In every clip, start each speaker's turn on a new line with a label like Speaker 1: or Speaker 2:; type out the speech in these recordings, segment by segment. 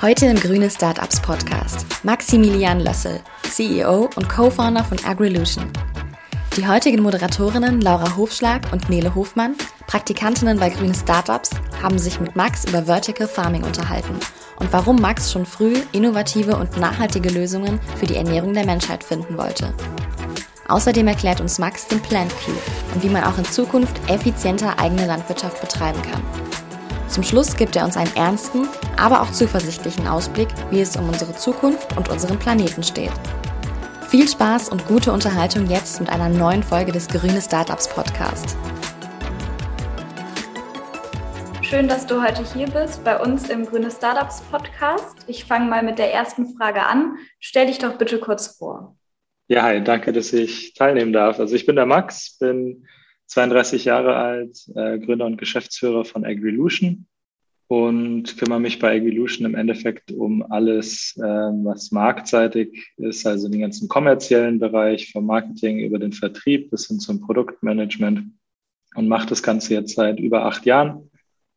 Speaker 1: Heute im Grüne Startups Podcast Maximilian Lössel, CEO und Co-Founder von Agrilution. Die heutigen Moderatorinnen Laura Hofschlag und Nele Hofmann, Praktikantinnen bei Grüne Startups, haben sich mit Max über Vertical Farming unterhalten und warum Max schon früh innovative und nachhaltige Lösungen für die Ernährung der Menschheit finden wollte. Außerdem erklärt uns Max den Plant Cube und wie man auch in Zukunft effizienter eigene Landwirtschaft betreiben kann. Zum Schluss gibt er uns einen ernsten, aber auch zuversichtlichen Ausblick, wie es um unsere Zukunft und unseren Planeten steht. Viel Spaß und gute Unterhaltung jetzt mit einer neuen Folge des Grüne Startups Podcast.
Speaker 2: Schön, dass du heute hier bist bei uns im Grüne Startups Podcast. Ich fange mal mit der ersten Frage an. Stell dich doch bitte kurz vor.
Speaker 3: Ja, hi, danke, dass ich teilnehmen darf. Also ich bin der Max, bin 32 Jahre alt, äh, Gründer und Geschäftsführer von Agrilution und kümmere mich bei Agrilution im Endeffekt um alles, äh, was marktseitig ist, also den ganzen kommerziellen Bereich, vom Marketing über den Vertrieb bis hin zum Produktmanagement und mache das Ganze jetzt seit über acht Jahren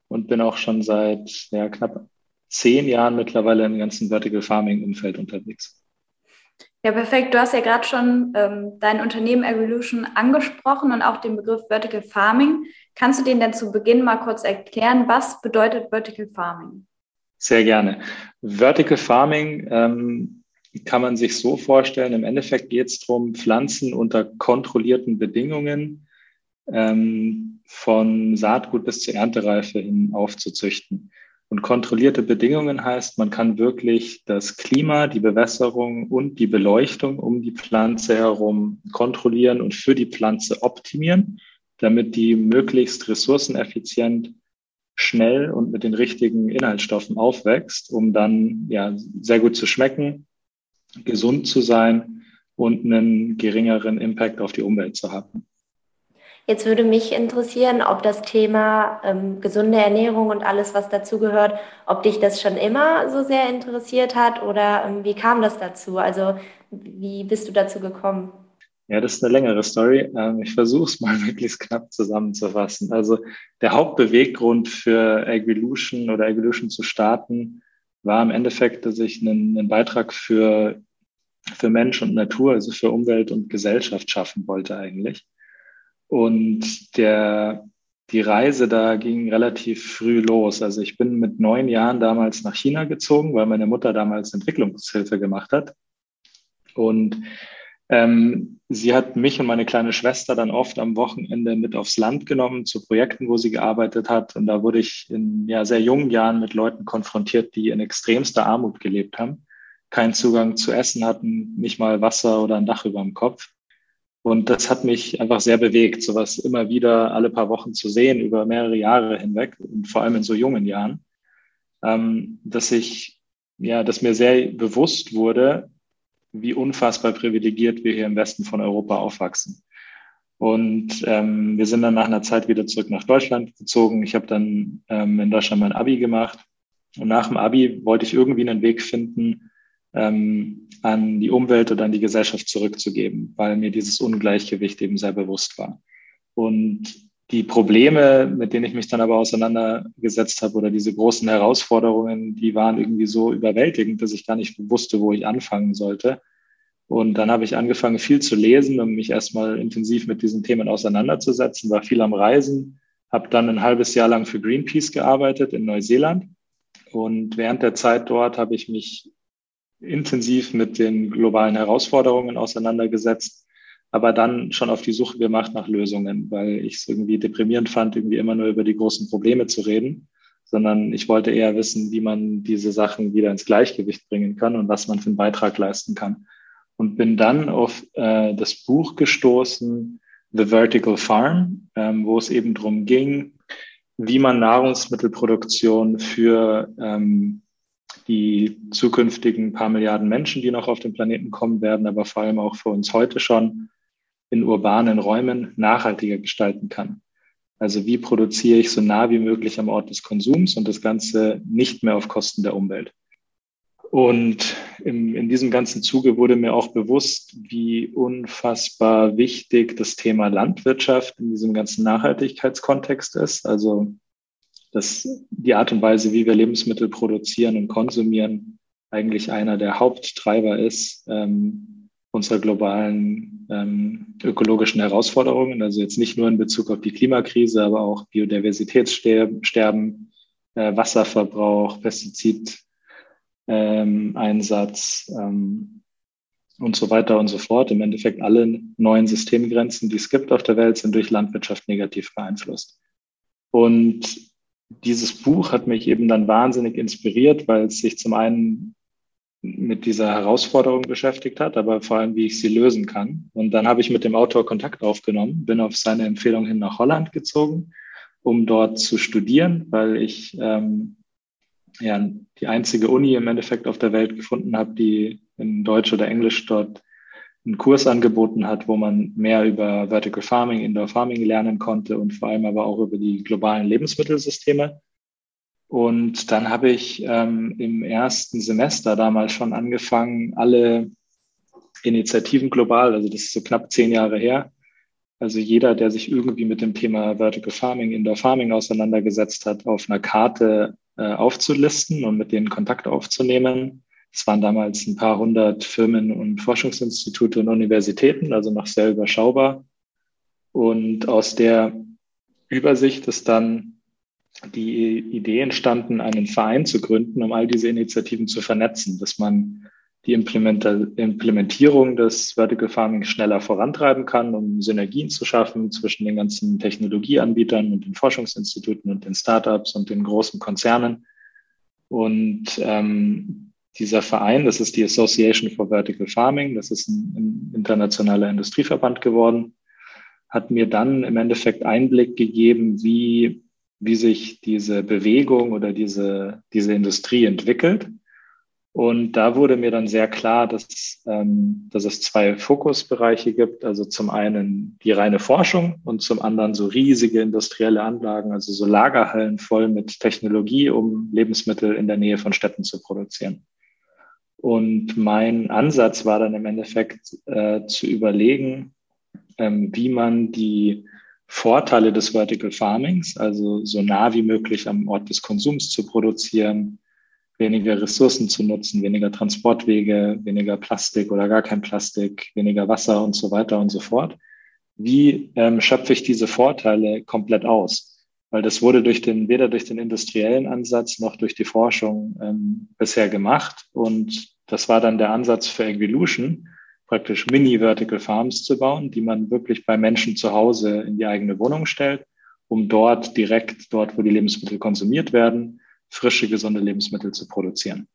Speaker 3: und bin auch schon seit ja, knapp zehn Jahren mittlerweile im ganzen Vertical Farming Umfeld unterwegs.
Speaker 2: Ja, perfekt. Du hast ja gerade schon ähm, dein Unternehmen Evolution angesprochen und auch den Begriff Vertical Farming. Kannst du den denn zu Beginn mal kurz erklären? Was bedeutet Vertical Farming?
Speaker 3: Sehr gerne. Vertical Farming ähm, kann man sich so vorstellen, im Endeffekt geht es darum, Pflanzen unter kontrollierten Bedingungen ähm, von Saatgut bis zur Erntereife hin aufzuzüchten. Und kontrollierte Bedingungen heißt, man kann wirklich das Klima, die Bewässerung und die Beleuchtung um die Pflanze herum kontrollieren und für die Pflanze optimieren, damit die möglichst ressourceneffizient, schnell und mit den richtigen Inhaltsstoffen aufwächst, um dann ja sehr gut zu schmecken, gesund zu sein und einen geringeren Impact auf die Umwelt zu haben.
Speaker 4: Jetzt würde mich interessieren, ob das Thema ähm, gesunde Ernährung und alles, was dazugehört, ob dich das schon immer so sehr interessiert hat oder ähm, wie kam das dazu? Also wie bist du dazu gekommen?
Speaker 3: Ja, das ist eine längere Story. Ähm, ich versuche es mal möglichst knapp zusammenzufassen. Also der Hauptbeweggrund für Agrilution oder Agrilution zu starten war im Endeffekt, dass ich einen, einen Beitrag für, für Mensch und Natur, also für Umwelt und Gesellschaft schaffen wollte eigentlich. Und der, die Reise da ging relativ früh los. Also ich bin mit neun Jahren damals nach China gezogen, weil meine Mutter damals Entwicklungshilfe gemacht hat. Und ähm, sie hat mich und meine kleine Schwester dann oft am Wochenende mit aufs Land genommen zu Projekten, wo sie gearbeitet hat. Und da wurde ich in ja, sehr jungen Jahren mit Leuten konfrontiert, die in extremster Armut gelebt haben, keinen Zugang zu Essen hatten, nicht mal Wasser oder ein Dach über dem Kopf. Und das hat mich einfach sehr bewegt, sowas immer wieder alle paar Wochen zu sehen, über mehrere Jahre hinweg und vor allem in so jungen Jahren, ähm, dass ich, ja, dass mir sehr bewusst wurde, wie unfassbar privilegiert wir hier im Westen von Europa aufwachsen. Und ähm, wir sind dann nach einer Zeit wieder zurück nach Deutschland gezogen. Ich habe dann ähm, in Deutschland mein Abi gemacht. Und nach dem Abi wollte ich irgendwie einen Weg finden, ähm, an die Umwelt oder an die Gesellschaft zurückzugeben, weil mir dieses Ungleichgewicht eben sehr bewusst war. Und die Probleme, mit denen ich mich dann aber auseinandergesetzt habe oder diese großen Herausforderungen, die waren irgendwie so überwältigend, dass ich gar nicht wusste, wo ich anfangen sollte. Und dann habe ich angefangen, viel zu lesen, um mich erstmal intensiv mit diesen Themen auseinanderzusetzen, war viel am Reisen, habe dann ein halbes Jahr lang für Greenpeace gearbeitet in Neuseeland. Und während der Zeit dort habe ich mich intensiv mit den globalen Herausforderungen auseinandergesetzt, aber dann schon auf die Suche gemacht nach Lösungen, weil ich es irgendwie deprimierend fand, irgendwie immer nur über die großen Probleme zu reden, sondern ich wollte eher wissen, wie man diese Sachen wieder ins Gleichgewicht bringen kann und was man für einen Beitrag leisten kann. Und bin dann auf äh, das Buch gestoßen, The Vertical Farm, ähm, wo es eben darum ging, wie man Nahrungsmittelproduktion für ähm, die zukünftigen paar Milliarden Menschen, die noch auf den Planeten kommen werden, aber vor allem auch für uns heute schon in urbanen Räumen nachhaltiger gestalten kann. Also wie produziere ich so nah wie möglich am Ort des Konsums und das Ganze nicht mehr auf Kosten der Umwelt. Und im, in diesem ganzen Zuge wurde mir auch bewusst, wie unfassbar wichtig das Thema Landwirtschaft in diesem ganzen Nachhaltigkeitskontext ist. Also dass die Art und Weise, wie wir Lebensmittel produzieren und konsumieren, eigentlich einer der Haupttreiber ist ähm, unserer globalen ähm, ökologischen Herausforderungen. Also jetzt nicht nur in Bezug auf die Klimakrise, aber auch Biodiversitätssterben, äh, Wasserverbrauch, Pestizideinsatz ähm, und so weiter und so fort. Im Endeffekt alle neuen Systemgrenzen, die es gibt auf der Welt, sind durch Landwirtschaft negativ beeinflusst. Und dieses Buch hat mich eben dann wahnsinnig inspiriert, weil es sich zum einen mit dieser Herausforderung beschäftigt hat, aber vor allem, wie ich sie lösen kann. Und dann habe ich mit dem Autor Kontakt aufgenommen, bin auf seine Empfehlung hin nach Holland gezogen, um dort zu studieren, weil ich ähm, ja die einzige Uni im Endeffekt auf der Welt gefunden habe, die in Deutsch oder Englisch dort einen Kurs angeboten hat, wo man mehr über Vertical Farming, Indoor Farming lernen konnte und vor allem aber auch über die globalen Lebensmittelsysteme. Und dann habe ich ähm, im ersten Semester damals schon angefangen, alle Initiativen global, also das ist so knapp zehn Jahre her, also jeder, der sich irgendwie mit dem Thema Vertical Farming, Indoor Farming auseinandergesetzt hat, auf einer Karte äh, aufzulisten und mit denen Kontakt aufzunehmen. Es waren damals ein paar hundert Firmen und Forschungsinstitute und Universitäten, also noch sehr überschaubar. Und aus der Übersicht ist dann die Idee entstanden, einen Verein zu gründen, um all diese Initiativen zu vernetzen, dass man die Implementierung des Vertical Farming schneller vorantreiben kann, um Synergien zu schaffen zwischen den ganzen Technologieanbietern und den Forschungsinstituten und den Startups und den großen Konzernen. Und ähm, dieser Verein, das ist die Association for Vertical Farming, das ist ein, ein internationaler Industrieverband geworden, hat mir dann im Endeffekt Einblick gegeben, wie wie sich diese Bewegung oder diese, diese Industrie entwickelt. Und da wurde mir dann sehr klar, dass, ähm, dass es zwei Fokusbereiche gibt. Also zum einen die reine Forschung und zum anderen so riesige industrielle Anlagen, also so Lagerhallen voll mit Technologie, um Lebensmittel in der Nähe von Städten zu produzieren. Und mein Ansatz war dann im Endeffekt äh, zu überlegen, ähm, wie man die Vorteile des Vertical Farmings, also so nah wie möglich am Ort des Konsums zu produzieren, weniger Ressourcen zu nutzen, weniger Transportwege, weniger Plastik oder gar kein Plastik, weniger Wasser und so weiter und so fort. Wie ähm, schöpfe ich diese Vorteile komplett aus? Weil das wurde durch den, weder durch den industriellen Ansatz noch durch die Forschung ähm, bisher gemacht. Und das war dann der Ansatz für Evolution, praktisch Mini-Vertical Farms zu bauen, die man wirklich bei Menschen zu Hause in die eigene Wohnung stellt, um dort direkt, dort, wo die Lebensmittel konsumiert werden, frische, gesunde Lebensmittel zu produzieren.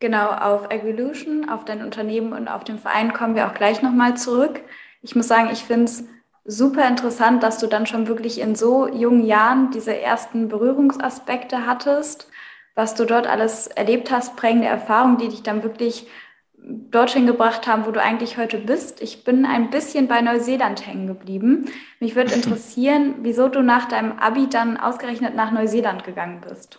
Speaker 2: Genau, auf Evolution, auf dein Unternehmen und auf den Verein kommen wir auch gleich nochmal zurück. Ich muss sagen, ich finde es super interessant, dass du dann schon wirklich in so jungen Jahren diese ersten Berührungsaspekte hattest, was du dort alles erlebt hast, prägende Erfahrungen, die dich dann wirklich dorthin gebracht haben, wo du eigentlich heute bist. Ich bin ein bisschen bei Neuseeland hängen geblieben. Mich würde interessieren, wieso du nach deinem Abi dann ausgerechnet nach Neuseeland gegangen bist.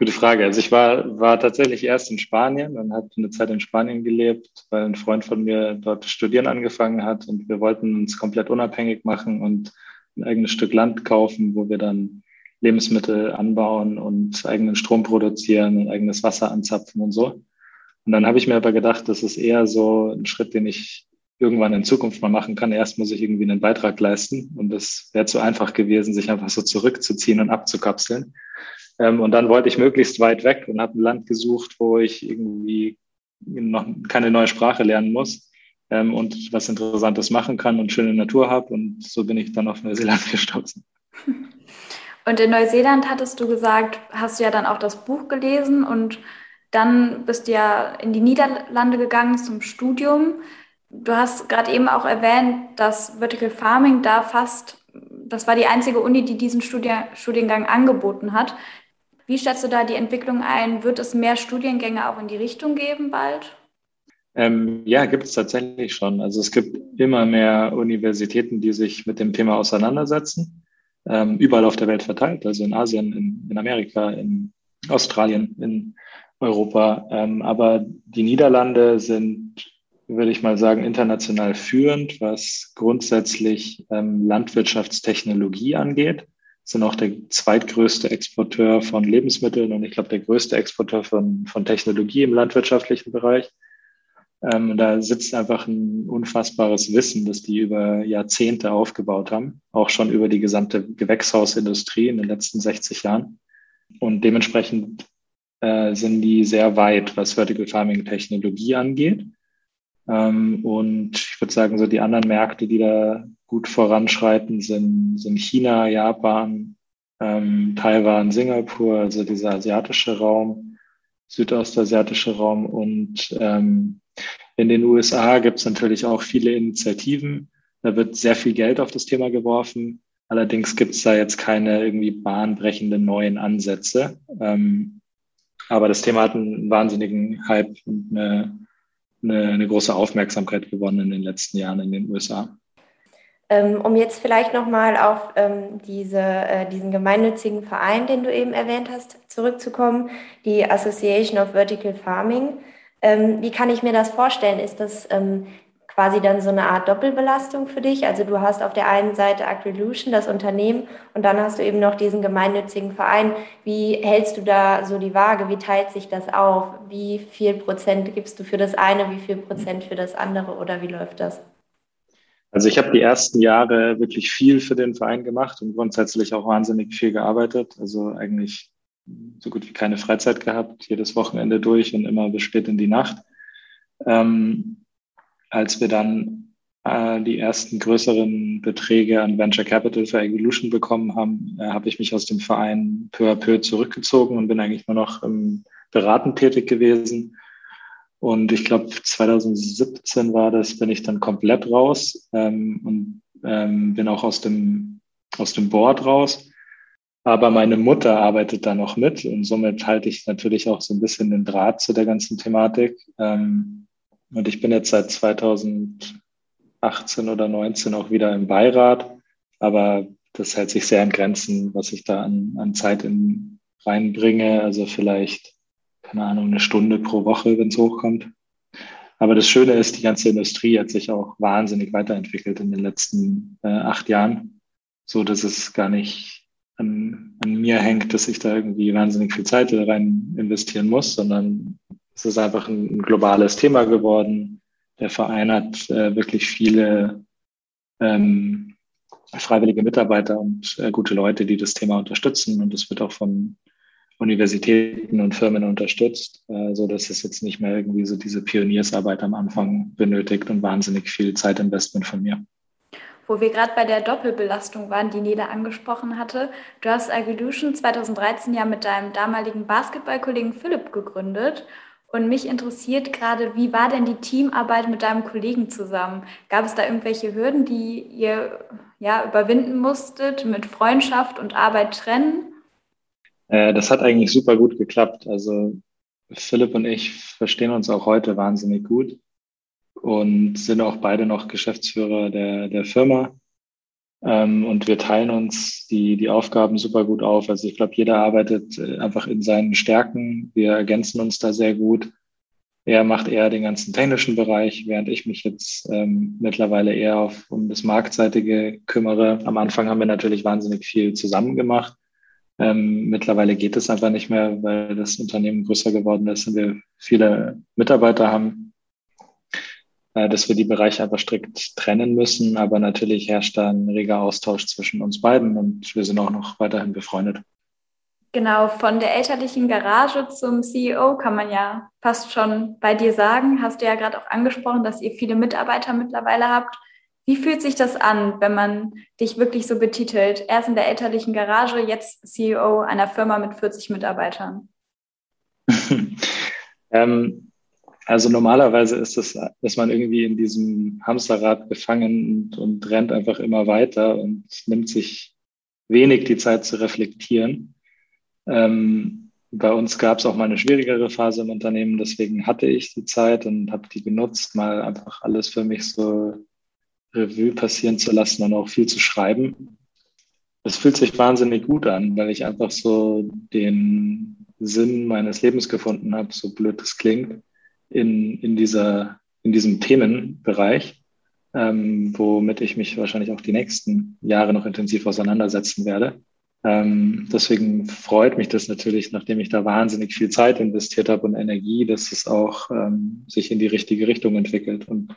Speaker 3: Gute Frage. Also ich war, war tatsächlich erst in Spanien und habe eine Zeit in Spanien gelebt, weil ein Freund von mir dort studieren angefangen hat und wir wollten uns komplett unabhängig machen und ein eigenes Stück Land kaufen, wo wir dann Lebensmittel anbauen und eigenen Strom produzieren und eigenes Wasser anzapfen und so. Und dann habe ich mir aber gedacht, das ist eher so ein Schritt, den ich irgendwann in Zukunft mal machen kann. Erst muss ich irgendwie einen Beitrag leisten und es wäre zu einfach gewesen, sich einfach so zurückzuziehen und abzukapseln. Ähm, und dann wollte ich möglichst weit weg und habe ein Land gesucht, wo ich irgendwie noch keine neue Sprache lernen muss ähm, und was Interessantes machen kann und schöne Natur habe. Und so bin ich dann auf Neuseeland gestoßen.
Speaker 2: Und in Neuseeland hattest du gesagt, hast du ja dann auch das Buch gelesen und dann bist du ja in die Niederlande gegangen zum Studium. Du hast gerade eben auch erwähnt, dass Vertical Farming da fast, das war die einzige Uni, die diesen Studien, Studiengang angeboten hat. Wie schätzt du da die Entwicklung ein? Wird es mehr Studiengänge auch in die Richtung geben bald?
Speaker 3: Ähm, ja, gibt es tatsächlich schon. Also es gibt immer mehr Universitäten, die sich mit dem Thema auseinandersetzen, ähm, überall auf der Welt verteilt, also in Asien, in, in Amerika, in Australien, in Europa. Ähm, aber die Niederlande sind, würde ich mal sagen, international führend, was grundsätzlich ähm, Landwirtschaftstechnologie angeht. Sind auch der zweitgrößte Exporteur von Lebensmitteln und ich glaube der größte Exporteur von, von Technologie im landwirtschaftlichen Bereich. Ähm, da sitzt einfach ein unfassbares Wissen, das die über Jahrzehnte aufgebaut haben, auch schon über die gesamte Gewächshausindustrie in den letzten 60 Jahren. Und dementsprechend äh, sind die sehr weit, was Vertical Farming Technologie angeht. Ähm, und ich würde sagen, so die anderen Märkte, die da gut voranschreiten, sind, sind China, Japan, ähm, Taiwan, Singapur, also dieser asiatische Raum, südostasiatische Raum und ähm, in den USA gibt es natürlich auch viele Initiativen. Da wird sehr viel Geld auf das Thema geworfen. Allerdings gibt es da jetzt keine irgendwie bahnbrechenden neuen Ansätze. Ähm, aber das Thema hat einen wahnsinnigen Hype und eine, eine, eine große Aufmerksamkeit gewonnen in den letzten Jahren in den USA.
Speaker 4: Ähm, um jetzt vielleicht nochmal auf ähm, diese, äh, diesen gemeinnützigen Verein, den du eben erwähnt hast, zurückzukommen, die Association of Vertical Farming. Ähm, wie kann ich mir das vorstellen? Ist das ähm, quasi dann so eine Art Doppelbelastung für dich? Also du hast auf der einen Seite Agrilution, das Unternehmen, und dann hast du eben noch diesen gemeinnützigen Verein. Wie hältst du da so die Waage? Wie teilt sich das auf? Wie viel Prozent gibst du für das eine, wie viel Prozent für das andere oder wie läuft das?
Speaker 3: Also ich habe die ersten Jahre wirklich viel für den Verein gemacht und grundsätzlich auch wahnsinnig viel gearbeitet. Also eigentlich so gut wie keine Freizeit gehabt, jedes Wochenende durch und immer bis spät in die Nacht. Ähm, als wir dann äh, die ersten größeren Beträge an Venture Capital für Evolution bekommen haben, äh, habe ich mich aus dem Verein peu à peu zurückgezogen und bin eigentlich nur noch im Beraten tätig gewesen. Und ich glaube, 2017 war das, bin ich dann komplett raus ähm, und ähm, bin auch aus dem, aus dem Board raus. Aber meine Mutter arbeitet da noch mit und somit halte ich natürlich auch so ein bisschen den Draht zu der ganzen Thematik. Ähm, und ich bin jetzt seit 2018 oder 19 auch wieder im Beirat, aber das hält sich sehr in Grenzen, was ich da an, an Zeit in, reinbringe. Also vielleicht, keine Ahnung, eine Stunde pro Woche, wenn es hochkommt. Aber das Schöne ist, die ganze Industrie hat sich auch wahnsinnig weiterentwickelt in den letzten äh, acht Jahren, so dass es gar nicht an, an mir hängt, dass ich da irgendwie wahnsinnig viel Zeit rein investieren muss, sondern es ist einfach ein, globales Thema geworden. Der Verein hat äh, wirklich viele ähm, freiwillige Mitarbeiter und äh, gute Leute, die das Thema unterstützen. Und es wird auch von Universitäten und Firmen unterstützt, äh, so dass es jetzt nicht mehr irgendwie so diese Pioniersarbeit am Anfang benötigt und wahnsinnig viel Zeitinvestment von mir
Speaker 2: wo wir gerade bei der Doppelbelastung waren, die Neda angesprochen hatte. Du hast Agrilution 2013 ja mit deinem damaligen Basketballkollegen Philipp gegründet. Und mich interessiert gerade, wie war denn die Teamarbeit mit deinem Kollegen zusammen? Gab es da irgendwelche Hürden, die ihr ja überwinden musstet, mit Freundschaft und Arbeit trennen?
Speaker 3: Äh, das hat eigentlich super gut geklappt. Also Philipp und ich verstehen uns auch heute wahnsinnig gut und sind auch beide noch Geschäftsführer der, der Firma. Ähm, und wir teilen uns die, die Aufgaben super gut auf. Also ich glaube, jeder arbeitet äh, einfach in seinen Stärken. Wir ergänzen uns da sehr gut. Er macht eher den ganzen technischen Bereich, während ich mich jetzt ähm, mittlerweile eher auf, um das Marktseitige kümmere. Am Anfang haben wir natürlich wahnsinnig viel zusammen gemacht. Ähm, mittlerweile geht es einfach nicht mehr, weil das Unternehmen größer geworden ist und wir viele Mitarbeiter haben. Äh, dass wir die Bereiche aber strikt trennen müssen. Aber natürlich herrscht da ein reger Austausch zwischen uns beiden und wir sind auch noch weiterhin befreundet.
Speaker 2: Genau, von der elterlichen Garage zum CEO kann man ja fast schon bei dir sagen. Hast du ja gerade auch angesprochen, dass ihr viele Mitarbeiter mittlerweile habt. Wie fühlt sich das an, wenn man dich wirklich so betitelt? Erst in der elterlichen Garage, jetzt CEO einer Firma mit 40 Mitarbeitern.
Speaker 3: ähm, also normalerweise ist es, dass man irgendwie in diesem Hamsterrad gefangen und, und rennt einfach immer weiter und nimmt sich wenig die Zeit zu reflektieren. Ähm, bei uns gab es auch mal eine schwierigere Phase im Unternehmen, deswegen hatte ich die Zeit und habe die genutzt, mal einfach alles für mich so Revue passieren zu lassen und auch viel zu schreiben. Es fühlt sich wahnsinnig gut an, weil ich einfach so den Sinn meines Lebens gefunden habe, so blöd es klingt in, in, dieser, in diesem Themenbereich, ähm, womit ich mich wahrscheinlich auch die nächsten Jahre noch intensiv auseinandersetzen werde. Ähm, deswegen freut mich das natürlich, nachdem ich da wahnsinnig viel Zeit investiert habe und Energie, dass es auch ähm, sich in die richtige Richtung entwickelt. Und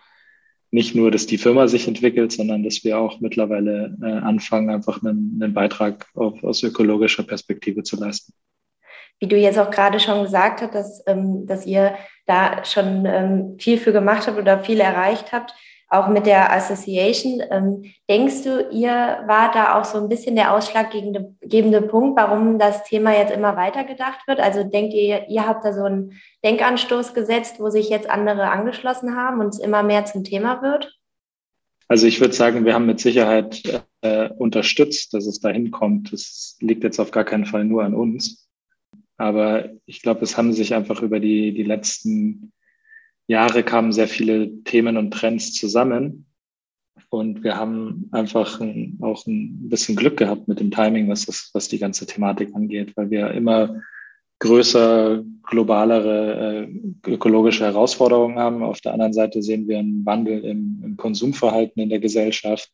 Speaker 3: nicht nur, dass die Firma sich entwickelt, sondern dass wir auch mittlerweile äh, anfangen, einfach einen, einen Beitrag auf, aus ökologischer Perspektive zu leisten.
Speaker 4: Wie du jetzt auch gerade schon gesagt hast, dass, ähm, dass ihr da schon ähm, viel für gemacht habt oder viel erreicht habt auch mit der Association. Ähm, denkst du, ihr wart da auch so ein bisschen der ausschlaggebende Punkt, warum das Thema jetzt immer weiter gedacht wird? Also denkt ihr, ihr habt da so einen Denkanstoß gesetzt, wo sich jetzt andere angeschlossen haben und es immer mehr zum Thema wird?
Speaker 3: Also ich würde sagen, wir haben mit Sicherheit äh, unterstützt, dass es dahin kommt. Das liegt jetzt auf gar keinen Fall nur an uns. Aber ich glaube, es haben sich einfach über die, die letzten Jahre kamen sehr viele Themen und Trends zusammen. Und wir haben einfach ein, auch ein bisschen Glück gehabt mit dem Timing, was, das, was die ganze Thematik angeht, weil wir immer größer, globalere äh, ökologische Herausforderungen haben. Auf der anderen Seite sehen wir einen Wandel im, im Konsumverhalten in der Gesellschaft.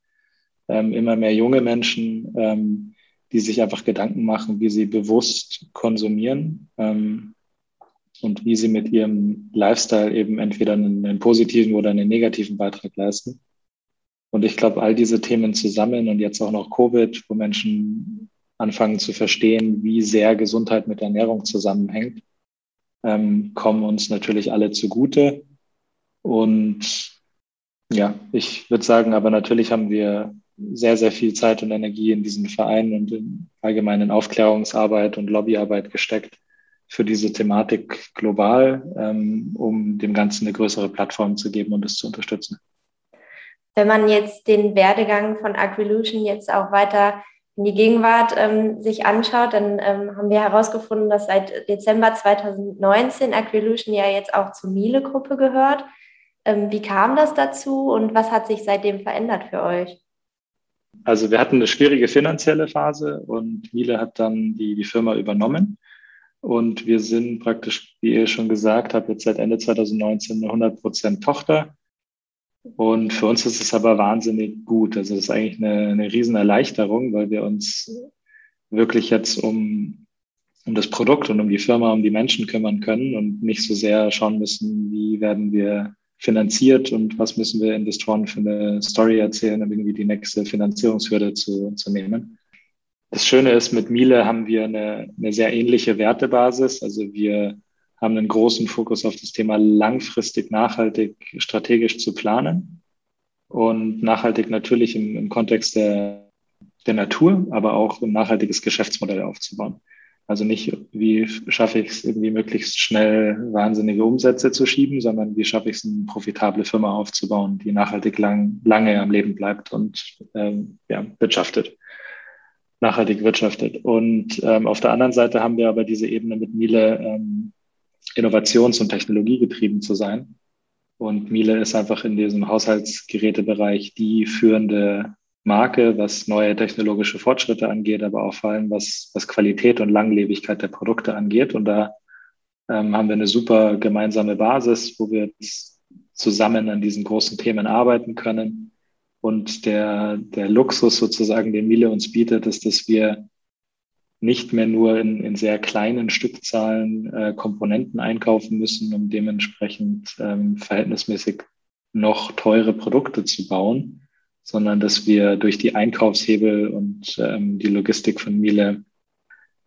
Speaker 3: Ähm, immer mehr junge Menschen, ähm, die sich einfach Gedanken machen, wie sie bewusst konsumieren. Ähm, und wie sie mit ihrem Lifestyle eben entweder einen, einen positiven oder einen negativen Beitrag leisten. Und ich glaube, all diese Themen zusammen und jetzt auch noch Covid, wo Menschen anfangen zu verstehen, wie sehr Gesundheit mit Ernährung zusammenhängt, ähm, kommen uns natürlich alle zugute. Und ja, ich würde sagen, aber natürlich haben wir sehr, sehr viel Zeit und Energie in diesen Verein und in allgemeinen Aufklärungsarbeit und Lobbyarbeit gesteckt für diese Thematik global, ähm, um dem Ganzen eine größere Plattform zu geben und es zu unterstützen.
Speaker 4: Wenn man jetzt den Werdegang von Agrilution jetzt auch weiter in die Gegenwart ähm, sich anschaut, dann ähm, haben wir herausgefunden, dass seit Dezember 2019 Agrilution ja jetzt auch zur Miele-Gruppe gehört. Ähm, wie kam das dazu und was hat sich seitdem verändert für euch?
Speaker 3: Also wir hatten eine schwierige finanzielle Phase und Miele hat dann die, die Firma übernommen. Und wir sind praktisch, wie ihr schon gesagt habt, jetzt seit Ende 2019 eine 100% Tochter. Und für uns ist es aber wahnsinnig gut. Also das ist eigentlich eine, eine Riesenerleichterung, weil wir uns wirklich jetzt um, um das Produkt und um die Firma, um die Menschen kümmern können und nicht so sehr schauen müssen, wie werden wir finanziert und was müssen wir Investoren für eine Story erzählen, um irgendwie die nächste Finanzierungshürde zu, zu nehmen. Das Schöne ist, mit Miele haben wir eine, eine sehr ähnliche Wertebasis. Also wir haben einen großen Fokus auf das Thema langfristig nachhaltig strategisch zu planen und nachhaltig natürlich im, im Kontext der, der Natur, aber auch ein nachhaltiges Geschäftsmodell aufzubauen. Also nicht, wie schaffe ich es irgendwie möglichst schnell wahnsinnige Umsätze zu schieben, sondern wie schaffe ich es, eine profitable Firma aufzubauen, die nachhaltig lang, lange am Leben bleibt und ähm, ja, wirtschaftet nachhaltig wirtschaftet. Und ähm, auf der anderen Seite haben wir aber diese Ebene mit Miele ähm, innovations- und technologiegetrieben zu sein. Und Miele ist einfach in diesem Haushaltsgerätebereich die führende Marke, was neue technologische Fortschritte angeht, aber auch vor allem was, was Qualität und Langlebigkeit der Produkte angeht. Und da ähm, haben wir eine super gemeinsame Basis, wo wir zusammen an diesen großen Themen arbeiten können und der, der Luxus sozusagen, den Miele uns bietet, ist, dass wir nicht mehr nur in, in sehr kleinen Stückzahlen äh, Komponenten einkaufen müssen, um dementsprechend ähm, verhältnismäßig noch teure Produkte zu bauen, sondern dass wir durch die Einkaufshebel und ähm, die Logistik von Miele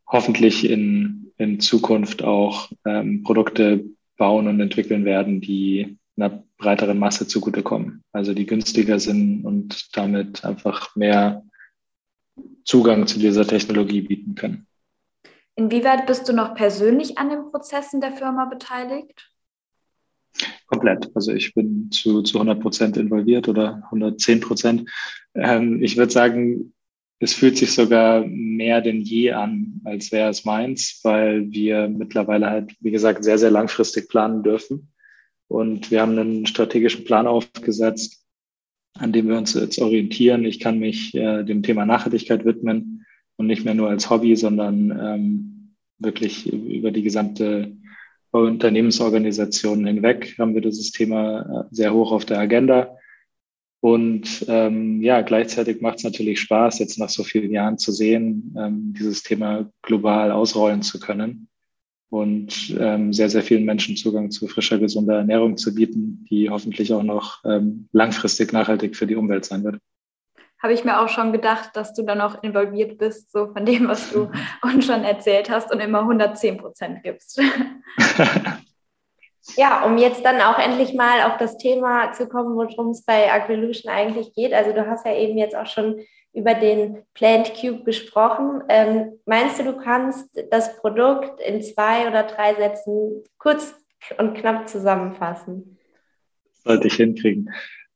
Speaker 3: hoffentlich in, in Zukunft auch ähm, Produkte bauen und entwickeln werden, die einer breiteren Masse zugutekommen. Also die günstiger sind und damit einfach mehr Zugang zu dieser Technologie bieten können.
Speaker 2: Inwieweit bist du noch persönlich an den Prozessen der Firma beteiligt?
Speaker 3: Komplett. Also ich bin zu, zu 100 Prozent involviert oder 110 Prozent. Ähm, ich würde sagen, es fühlt sich sogar mehr denn je an, als wäre es meins, weil wir mittlerweile halt, wie gesagt, sehr, sehr langfristig planen dürfen. Und wir haben einen strategischen Plan aufgesetzt, an dem wir uns jetzt orientieren. Ich kann mich äh, dem Thema Nachhaltigkeit widmen und nicht mehr nur als Hobby, sondern ähm, wirklich über die gesamte Unternehmensorganisation hinweg haben wir dieses Thema äh, sehr hoch auf der Agenda. Und ähm, ja, gleichzeitig macht es natürlich Spaß, jetzt nach so vielen Jahren zu sehen, ähm, dieses Thema global ausrollen zu können und ähm, sehr, sehr vielen Menschen Zugang zu frischer, gesunder Ernährung zu bieten, die hoffentlich auch noch ähm, langfristig nachhaltig für die Umwelt sein wird.
Speaker 2: Habe ich mir auch schon gedacht, dass du da noch involviert bist, so von dem, was du uns schon erzählt hast und immer 110 Prozent gibst.
Speaker 4: Ja, um jetzt dann auch endlich mal auf das Thema zu kommen, worum es bei Agrilution eigentlich geht. Also du hast ja eben jetzt auch schon über den Plant Cube gesprochen. Ähm, meinst du, du kannst das Produkt in zwei oder drei Sätzen kurz und knapp zusammenfassen?
Speaker 3: sollte ich hinkriegen.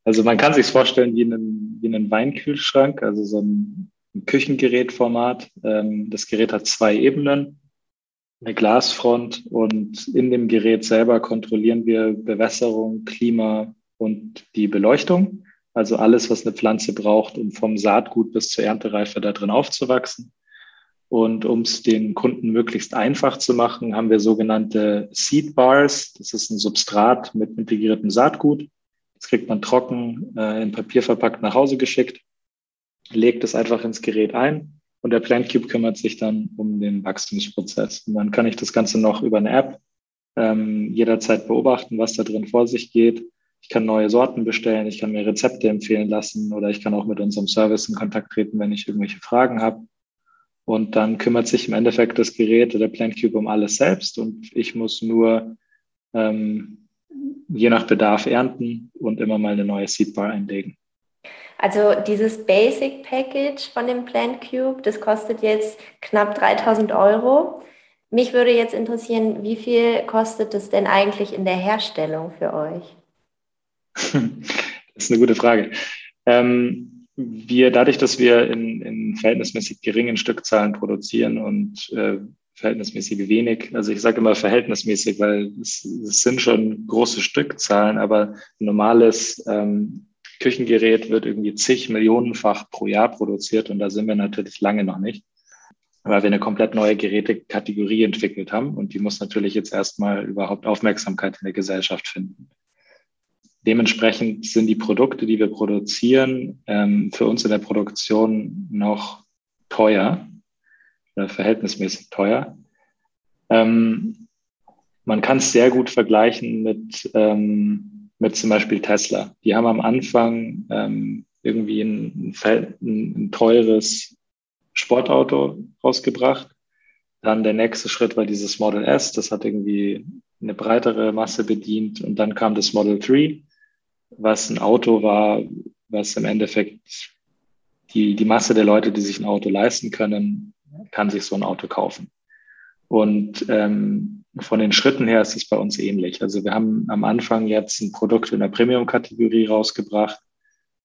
Speaker 3: Also man kann sich vorstellen wie einen, wie einen Weinkühlschrank, also so ein, Küchengerätformat. Ähm, das Gerät hat zwei Ebenen eine Glasfront und in dem Gerät selber kontrollieren wir Bewässerung, Klima und die Beleuchtung. Also alles, was eine Pflanze braucht, um vom Saatgut bis zur Erntereife da drin aufzuwachsen. Und um es den Kunden möglichst einfach zu machen, haben wir sogenannte Seed Bars. Das ist ein Substrat mit integriertem Saatgut. Das kriegt man trocken äh, in Papier verpackt nach Hause geschickt, legt es einfach ins Gerät ein und der Plant Cube kümmert sich dann um den Wachstumsprozess. Und dann kann ich das Ganze noch über eine App ähm, jederzeit beobachten, was da drin vor sich geht. Ich kann neue Sorten bestellen, ich kann mir Rezepte empfehlen lassen oder ich kann auch mit unserem Service in Kontakt treten, wenn ich irgendwelche Fragen habe. Und dann kümmert sich im Endeffekt das Gerät oder Plant Cube um alles selbst und ich muss nur ähm, je nach Bedarf ernten und immer mal eine neue Seedbar einlegen.
Speaker 4: Also dieses Basic Package von dem Plant Cube, das kostet jetzt knapp 3000 Euro. Mich würde jetzt interessieren, wie viel kostet es denn eigentlich in der Herstellung für euch?
Speaker 3: Das ist eine gute Frage. Ähm, wir, dadurch, dass wir in, in, verhältnismäßig geringen Stückzahlen produzieren und äh, verhältnismäßig wenig, also ich sage immer verhältnismäßig, weil es, es, sind schon große Stückzahlen, aber ein normales ähm, Küchengerät wird irgendwie zig Millionenfach pro Jahr produziert und da sind wir natürlich lange noch nicht, weil wir eine komplett neue Gerätekategorie entwickelt haben und die muss natürlich jetzt erstmal überhaupt Aufmerksamkeit in der Gesellschaft finden. Dementsprechend sind die Produkte, die wir produzieren, ähm, für uns in der Produktion noch teuer, oder verhältnismäßig teuer. Ähm, man kann es sehr gut vergleichen mit ähm, mit zum Beispiel Tesla. Die haben am Anfang ähm, irgendwie ein, ein, ein teures Sportauto rausgebracht. Dann der nächste Schritt war dieses Model S, das hat irgendwie eine breitere Masse bedient. Und dann kam das Model 3, was ein Auto war, was im Endeffekt die, die Masse der Leute, die sich ein Auto leisten können, kann sich so ein Auto kaufen. Und ähm, von den Schritten her ist es bei uns ähnlich. Also wir haben am Anfang jetzt ein Produkt in der Premium-Kategorie rausgebracht,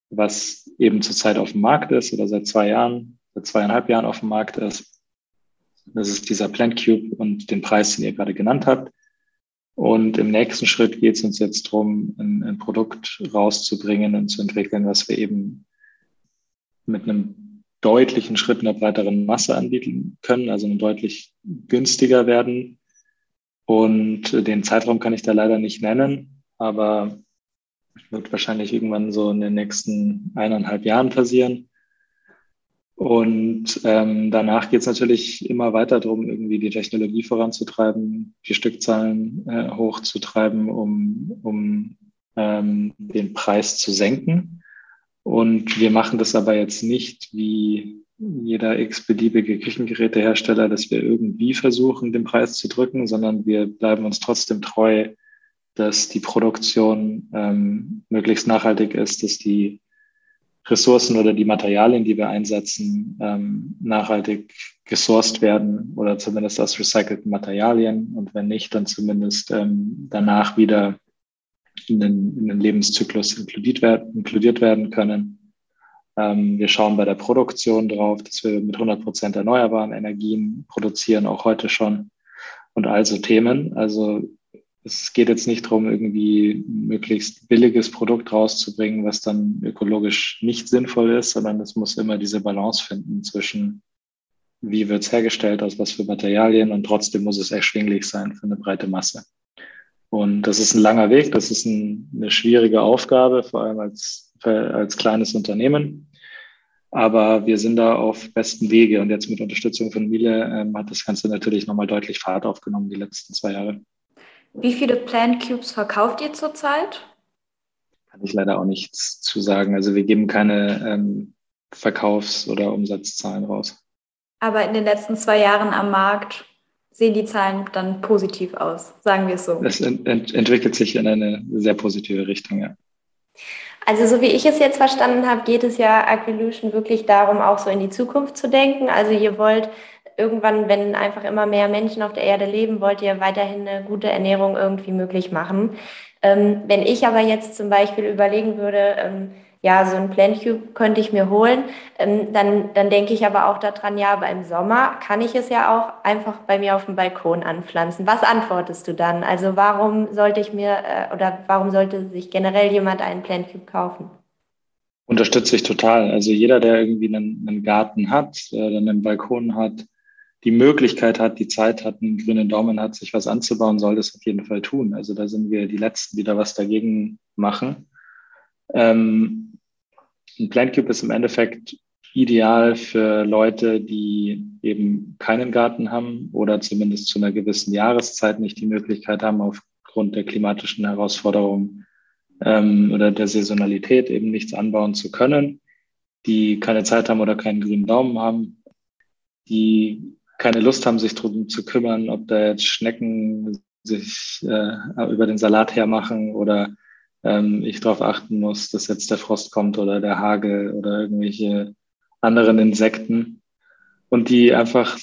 Speaker 3: was eben zurzeit auf dem Markt ist oder seit zwei Jahren, seit zweieinhalb Jahren auf dem Markt ist. Das ist dieser Plant Cube und den Preis, den ihr gerade genannt habt. Und im nächsten Schritt geht es uns jetzt darum, ein, ein Produkt rauszubringen und zu entwickeln, was wir eben mit einem deutlichen Schritt in der breiteren Masse anbieten können, also deutlich günstiger werden. Und den Zeitraum kann ich da leider nicht nennen, aber wird wahrscheinlich irgendwann so in den nächsten eineinhalb Jahren passieren. Und ähm, danach geht es natürlich immer weiter darum, irgendwie die Technologie voranzutreiben, die Stückzahlen äh, hochzutreiben, um, um ähm, den Preis zu senken. Und wir machen das aber jetzt nicht wie jeder x-beliebige Küchengerätehersteller, dass wir irgendwie versuchen, den Preis zu drücken, sondern wir bleiben uns trotzdem treu, dass die Produktion ähm, möglichst nachhaltig ist, dass die Ressourcen oder die Materialien, die wir einsetzen, ähm, nachhaltig gesourced werden oder zumindest aus recycelten Materialien. Und wenn nicht, dann zumindest ähm, danach wieder in den, in den Lebenszyklus inkludiert werden, inkludiert werden können. Ähm, wir schauen bei der Produktion drauf, dass wir mit 100 Prozent erneuerbaren Energien produzieren, auch heute schon. Und also Themen. Also es geht jetzt nicht darum, irgendwie möglichst billiges Produkt rauszubringen, was dann ökologisch nicht sinnvoll ist, sondern es muss immer diese Balance finden zwischen, wie wird es hergestellt, aus was für Materialien und trotzdem muss es erschwinglich sein für eine breite Masse. Und das ist ein langer Weg, das ist ein, eine schwierige Aufgabe, vor allem als als kleines Unternehmen. Aber wir sind da auf besten Wege und jetzt mit Unterstützung von Miele ähm, hat das Ganze natürlich nochmal deutlich Fahrt aufgenommen die letzten zwei Jahre.
Speaker 2: Wie viele Plant Cubes verkauft ihr zurzeit?
Speaker 3: Kann ich leider auch nichts zu sagen. Also wir geben keine ähm, Verkaufs- oder Umsatzzahlen raus.
Speaker 2: Aber in den letzten zwei Jahren am Markt sehen die Zahlen dann positiv aus, sagen wir es so.
Speaker 3: Es ent entwickelt sich in eine sehr positive Richtung, ja.
Speaker 4: Also so wie ich es jetzt verstanden habe, geht es ja Aquilution wirklich darum, auch so in die Zukunft zu denken. Also ihr wollt irgendwann, wenn einfach immer mehr Menschen auf der Erde leben, wollt ihr weiterhin eine gute Ernährung irgendwie möglich machen. Ähm, wenn ich aber jetzt zum Beispiel überlegen würde, ähm, ja, so ein Plant Cube könnte ich mir holen. Ähm, dann, dann denke ich aber auch daran, ja, aber im Sommer kann ich es ja auch einfach bei mir auf dem Balkon anpflanzen. Was antwortest du dann? Also warum sollte ich mir äh, oder warum sollte sich generell jemand einen Plant Cube kaufen?
Speaker 3: Unterstütze ich total. Also jeder, der irgendwie einen, einen Garten hat, äh, einen Balkon hat, die Möglichkeit hat, die Zeit hat, einen grünen Daumen hat, sich was anzubauen, soll das auf jeden Fall tun. Also da sind wir die Letzten, die da was dagegen machen. Ähm, ein Plant ist im Endeffekt ideal für Leute, die eben keinen Garten haben oder zumindest zu einer gewissen Jahreszeit nicht die Möglichkeit haben, aufgrund der klimatischen Herausforderungen ähm, oder der Saisonalität eben nichts anbauen zu können, die keine Zeit haben oder keinen grünen Daumen haben, die keine Lust haben, sich darum zu kümmern, ob da jetzt Schnecken sich äh, über den Salat hermachen oder ähm, ich darauf achten muss, dass jetzt der Frost kommt oder der Hagel oder irgendwelche anderen Insekten und die einfach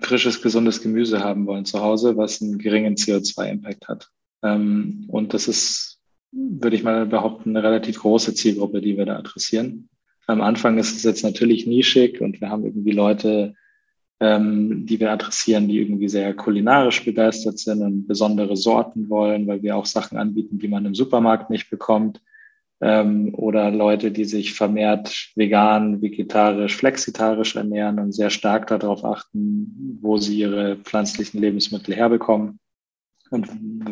Speaker 3: frisches, gesundes Gemüse haben wollen zu Hause, was einen geringen CO2-Impact hat. Ähm, und das ist, würde ich mal behaupten, eine relativ große Zielgruppe, die wir da adressieren. Am Anfang ist es jetzt natürlich nischig und wir haben irgendwie Leute, ähm, die wir adressieren, die irgendwie sehr kulinarisch begeistert sind und besondere Sorten wollen, weil wir auch Sachen anbieten, die man im Supermarkt nicht bekommt. Ähm, oder Leute, die sich vermehrt vegan, vegetarisch, flexitarisch ernähren und sehr stark darauf achten, wo sie ihre pflanzlichen Lebensmittel herbekommen und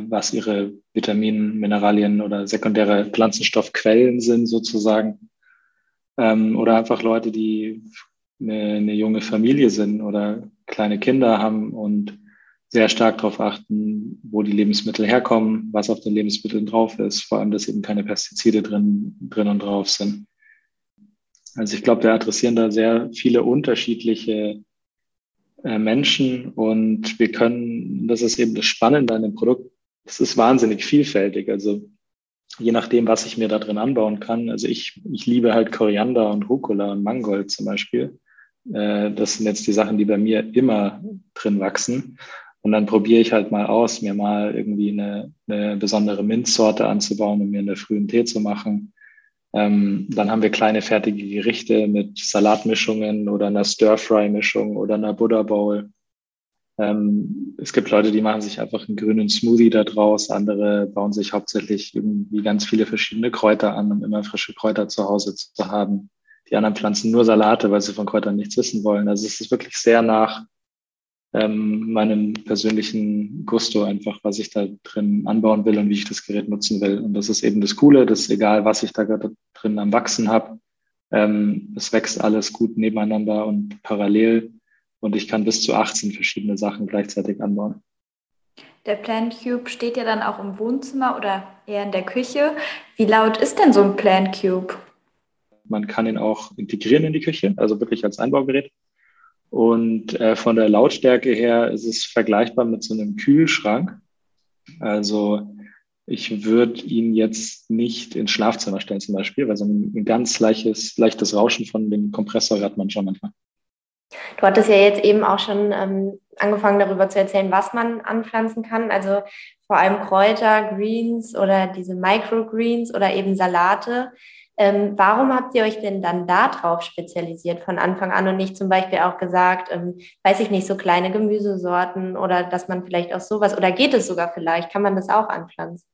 Speaker 3: was ihre Vitaminen, Mineralien oder sekundäre Pflanzenstoffquellen sind sozusagen. Ähm, oder einfach Leute, die eine, eine junge Familie sind oder kleine Kinder haben und sehr stark darauf achten, wo die Lebensmittel herkommen, was auf den Lebensmitteln drauf ist, vor allem, dass eben keine Pestizide drin, drin und drauf sind. Also ich glaube, wir adressieren da sehr viele unterschiedliche äh, Menschen und wir können, das ist eben das Spannende an dem Produkt, es ist wahnsinnig vielfältig. Also je nachdem, was ich mir da drin anbauen kann. Also ich, ich liebe halt Koriander und Rucola und Mangold zum Beispiel. Äh, das sind jetzt die Sachen, die bei mir immer drin wachsen. Und dann probiere ich halt mal aus, mir mal irgendwie eine, eine besondere Minzsorte anzubauen und mir in der frühen Tee zu machen. Ähm, dann haben wir kleine fertige Gerichte mit Salatmischungen oder einer Stir-Fry-Mischung oder einer Buddha Bowl. Ähm, es gibt Leute, die machen sich einfach einen grünen Smoothie da draus. Andere bauen sich hauptsächlich irgendwie ganz viele verschiedene Kräuter an, um immer frische Kräuter zu Hause zu haben. Die anderen pflanzen nur Salate, weil sie von Kräutern nichts wissen wollen. Also es ist wirklich sehr nach ähm, meinem persönlichen Gusto einfach, was ich da drin anbauen will und wie ich das Gerät nutzen will. Und das ist eben das Coole, dass egal, was ich da gerade drin am Wachsen habe, ähm, es wächst alles gut nebeneinander und parallel und ich kann bis zu 18 verschiedene Sachen gleichzeitig anbauen.
Speaker 2: Der Plant Cube steht ja dann auch im Wohnzimmer oder eher in der Küche. Wie laut ist denn so ein Plant Cube?
Speaker 3: Man kann ihn auch integrieren in die Küche, also wirklich als Einbaugerät. Und äh, von der Lautstärke her ist es vergleichbar mit so einem Kühlschrank. Also ich würde ihn jetzt nicht ins Schlafzimmer stellen zum Beispiel, weil so ein ganz leichtes, leichtes Rauschen von dem Kompressor hört man schon manchmal.
Speaker 4: Du hattest ja jetzt eben auch schon ähm, angefangen darüber zu erzählen, was man anpflanzen kann. Also vor allem Kräuter, Greens oder diese Microgreens oder eben Salate. Ähm, warum habt ihr euch denn dann darauf spezialisiert von Anfang an und nicht zum Beispiel auch gesagt, ähm, weiß ich nicht, so kleine Gemüsesorten oder dass man vielleicht auch sowas, oder geht es sogar vielleicht, kann man das auch anpflanzen?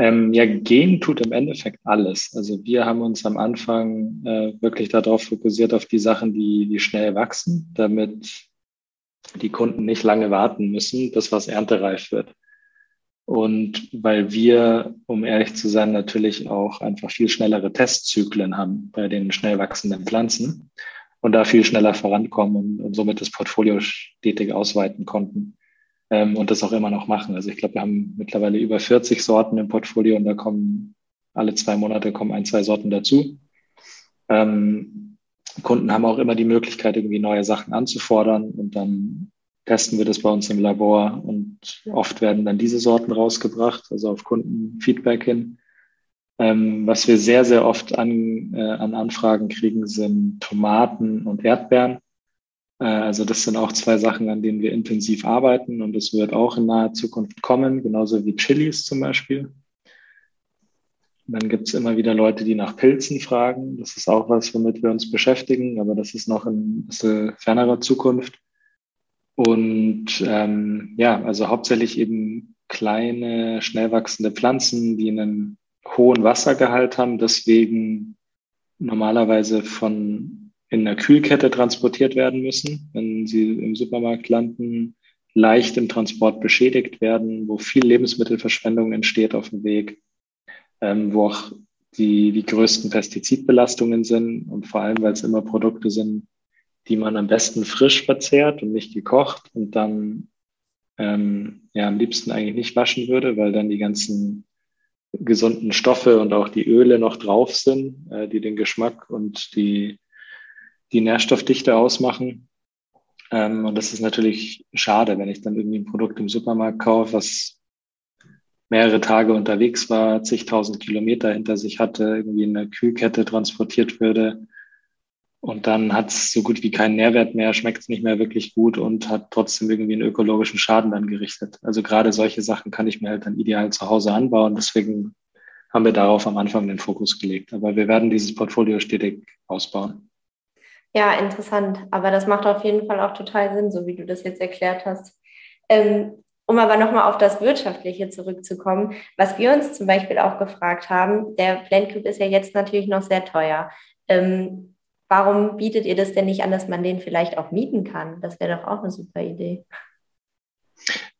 Speaker 3: Ähm, ja, gehen tut im Endeffekt alles. Also wir haben uns am Anfang äh, wirklich darauf fokussiert, auf die Sachen, die, die schnell wachsen, damit die Kunden nicht lange warten müssen, bis was erntereif wird. Und weil wir, um ehrlich zu sein, natürlich auch einfach viel schnellere Testzyklen haben bei den schnell wachsenden Pflanzen und da viel schneller vorankommen und, somit das Portfolio stetig ausweiten konnten ähm, und das auch immer noch machen. Also ich glaube, wir haben mittlerweile über 40 Sorten im Portfolio und da kommen alle zwei Monate kommen ein, zwei Sorten dazu. Ähm, Kunden haben auch immer die Möglichkeit, irgendwie neue Sachen anzufordern und dann testen wir das bei uns im Labor und oft werden dann diese Sorten rausgebracht, also auf Kundenfeedback hin. Ähm, was wir sehr, sehr oft an, äh, an Anfragen kriegen, sind Tomaten und Erdbeeren. Äh, also das sind auch zwei Sachen, an denen wir intensiv arbeiten und das wird auch in naher Zukunft kommen, genauso wie Chilis zum Beispiel. Dann gibt es immer wieder Leute, die nach Pilzen fragen. Das ist auch was, womit wir uns beschäftigen, aber das ist noch in bisschen fernerer Zukunft. Und ähm, ja, also hauptsächlich eben kleine, schnell wachsende Pflanzen, die einen hohen Wassergehalt haben, deswegen normalerweise von in der Kühlkette transportiert werden müssen, wenn sie im Supermarkt landen, leicht im Transport beschädigt werden, wo viel Lebensmittelverschwendung entsteht auf dem Weg, ähm, wo auch die, die größten Pestizidbelastungen sind und vor allem, weil es immer Produkte sind, die man am besten frisch verzehrt und nicht gekocht und dann ähm, ja am liebsten eigentlich nicht waschen würde, weil dann die ganzen gesunden Stoffe und auch die Öle noch drauf sind, äh, die den Geschmack und die, die Nährstoffdichte ausmachen. Ähm, und das ist natürlich schade, wenn ich dann irgendwie ein Produkt im Supermarkt kaufe, was mehrere Tage unterwegs war, zigtausend Kilometer hinter sich hatte, irgendwie in der Kühlkette transportiert würde und dann hat es so gut wie keinen Nährwert mehr, schmeckt es nicht mehr wirklich gut und hat trotzdem irgendwie einen ökologischen Schaden dann gerichtet. Also gerade solche Sachen kann ich mir halt dann ideal zu Hause anbauen. Deswegen haben wir darauf am Anfang den Fokus gelegt. Aber wir werden dieses Portfolio stetig ausbauen.
Speaker 4: Ja, interessant. Aber das macht auf jeden Fall auch total Sinn, so wie du das jetzt erklärt hast. Ähm, um aber nochmal auf das Wirtschaftliche zurückzukommen, was wir uns zum Beispiel auch gefragt haben, der Plant Cube ist ja jetzt natürlich noch sehr teuer. Ähm, warum bietet ihr das denn nicht an, dass man den vielleicht auch mieten kann? Das wäre doch auch eine super Idee.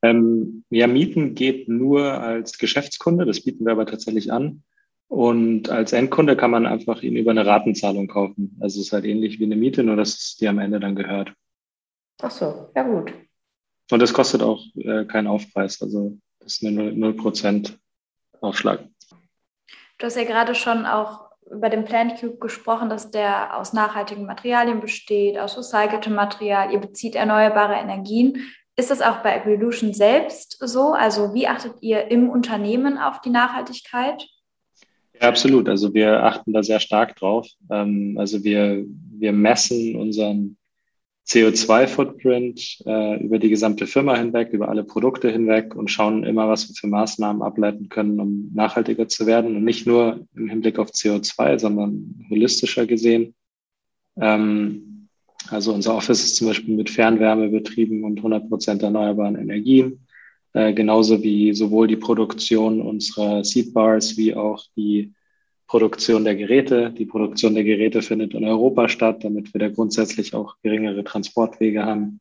Speaker 3: Ähm, ja, mieten geht nur als Geschäftskunde, das bieten wir aber tatsächlich an. Und als Endkunde kann man einfach ihn über eine Ratenzahlung kaufen. Also es ist halt ähnlich wie eine Miete, nur dass es dir am Ende dann gehört.
Speaker 4: Ach so, ja gut.
Speaker 3: Und das kostet auch äh, keinen Aufpreis. Also das ist eine 0% Aufschlag.
Speaker 2: Du hast ja gerade schon auch über den Plant Cube gesprochen, dass der aus nachhaltigen Materialien besteht, aus recyceltem Material. Ihr bezieht erneuerbare Energien. Ist das auch bei Agrilution selbst so? Also wie achtet ihr im Unternehmen auf die Nachhaltigkeit?
Speaker 3: Ja, absolut. Also wir achten da sehr stark drauf. Ähm, also wir, wir messen unseren CO2-Footprint äh, über die gesamte Firma hinweg, über alle Produkte hinweg und schauen immer, was wir für Maßnahmen ableiten können, um nachhaltiger zu werden. Und nicht nur im Hinblick auf CO2, sondern holistischer gesehen. Ähm, also unser Office ist zum Beispiel mit Fernwärme betrieben und 100 Prozent erneuerbaren Energien. Äh, genauso wie sowohl die Produktion unserer Seedbars wie auch die Produktion der Geräte. Die Produktion der Geräte findet in Europa statt, damit wir da grundsätzlich auch geringere Transportwege haben.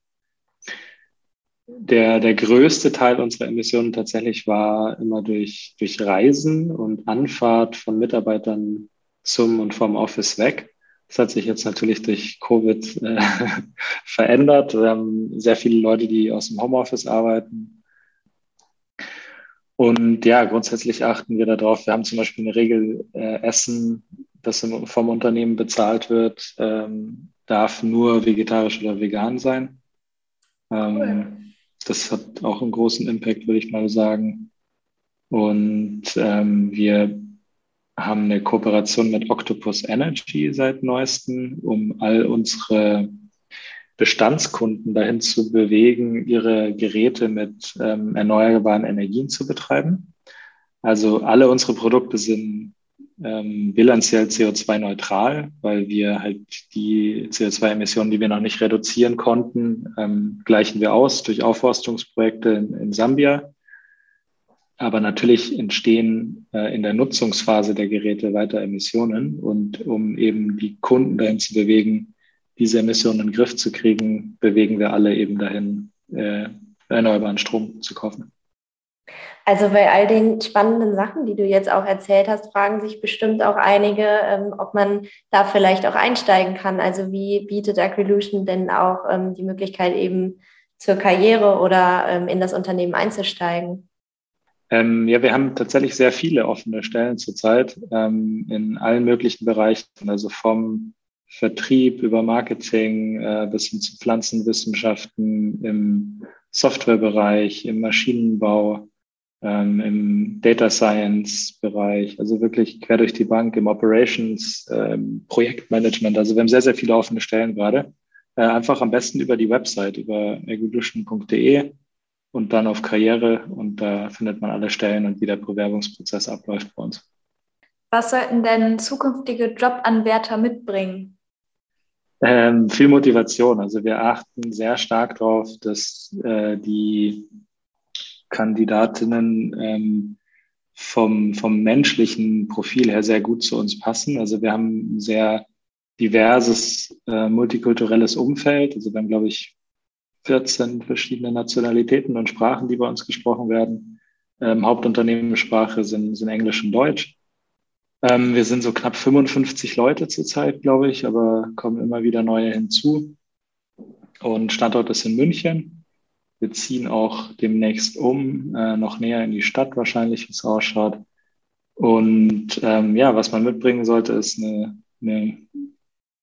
Speaker 3: Der, der größte Teil unserer Emissionen tatsächlich war immer durch, durch Reisen und Anfahrt von Mitarbeitern zum und vom Office weg. Das hat sich jetzt natürlich durch Covid äh, verändert. Wir haben sehr viele Leute, die aus dem Homeoffice arbeiten. Und ja, grundsätzlich achten wir darauf. Wir haben zum Beispiel eine Regel, äh, Essen, das vom Unternehmen bezahlt wird, ähm, darf nur vegetarisch oder vegan sein. Ähm, cool. Das hat auch einen großen Impact, würde ich mal sagen. Und ähm, wir haben eine Kooperation mit Octopus Energy seit neuestem, um all unsere Bestandskunden dahin zu bewegen, ihre Geräte mit ähm, erneuerbaren Energien zu betreiben. Also alle unsere Produkte sind ähm, bilanziell CO2-neutral, weil wir halt die CO2-Emissionen, die wir noch nicht reduzieren konnten, ähm, gleichen wir aus durch Aufforstungsprojekte in, in Sambia. Aber natürlich entstehen äh, in der Nutzungsphase der Geräte weiter Emissionen. Und um eben die Kunden dahin zu bewegen, diese Emissionen in den Griff zu kriegen, bewegen wir alle eben dahin, äh, erneuerbaren Strom zu kaufen.
Speaker 4: Also bei all den spannenden Sachen, die du jetzt auch erzählt hast, fragen sich bestimmt auch einige, ähm, ob man da vielleicht auch einsteigen kann. Also wie bietet Acrylution denn auch ähm, die Möglichkeit eben zur Karriere oder ähm, in das Unternehmen einzusteigen?
Speaker 3: Ähm, ja, wir haben tatsächlich sehr viele offene Stellen zurzeit ähm, in allen möglichen Bereichen, also vom Vertrieb über Marketing äh, bis hin zu Pflanzenwissenschaften, im Softwarebereich, im Maschinenbau, ähm, im Data Science Bereich, also wirklich quer durch die Bank im Operations, ähm, Projektmanagement. Also wir haben sehr, sehr viele offene Stellen gerade. Äh, einfach am besten über die Website, über evolution.de und dann auf Karriere und da findet man alle Stellen und wie der Bewerbungsprozess abläuft bei uns.
Speaker 2: Was sollten denn zukünftige Jobanwärter mitbringen?
Speaker 3: Ähm, viel Motivation. Also wir achten sehr stark darauf, dass äh, die Kandidatinnen ähm, vom, vom menschlichen Profil her sehr gut zu uns passen. Also wir haben ein sehr diverses äh, multikulturelles Umfeld. Also wir haben, glaube ich, 14 verschiedene Nationalitäten und Sprachen, die bei uns gesprochen werden. Ähm, Hauptunternehmenssprache sind, sind Englisch und Deutsch. Ähm, wir sind so knapp 55 Leute zurzeit, glaube ich, aber kommen immer wieder neue hinzu. Und Standort ist in München. Wir ziehen auch demnächst um, äh, noch näher in die Stadt wahrscheinlich, wie es ausschaut. Und ähm, ja, was man mitbringen sollte, ist eine, eine